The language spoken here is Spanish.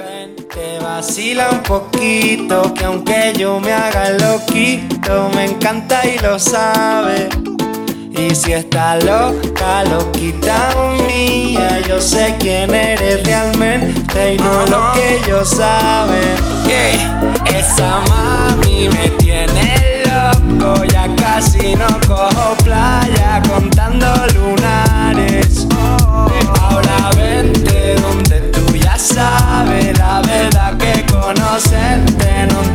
Ven, te vacila un poquito, que aunque yo me haga loquito, me encanta y lo sabe. Y si está loca, loquita mía, yo sé quién eres realmente y no lo que ellos saben. esa mami me tiene verte, no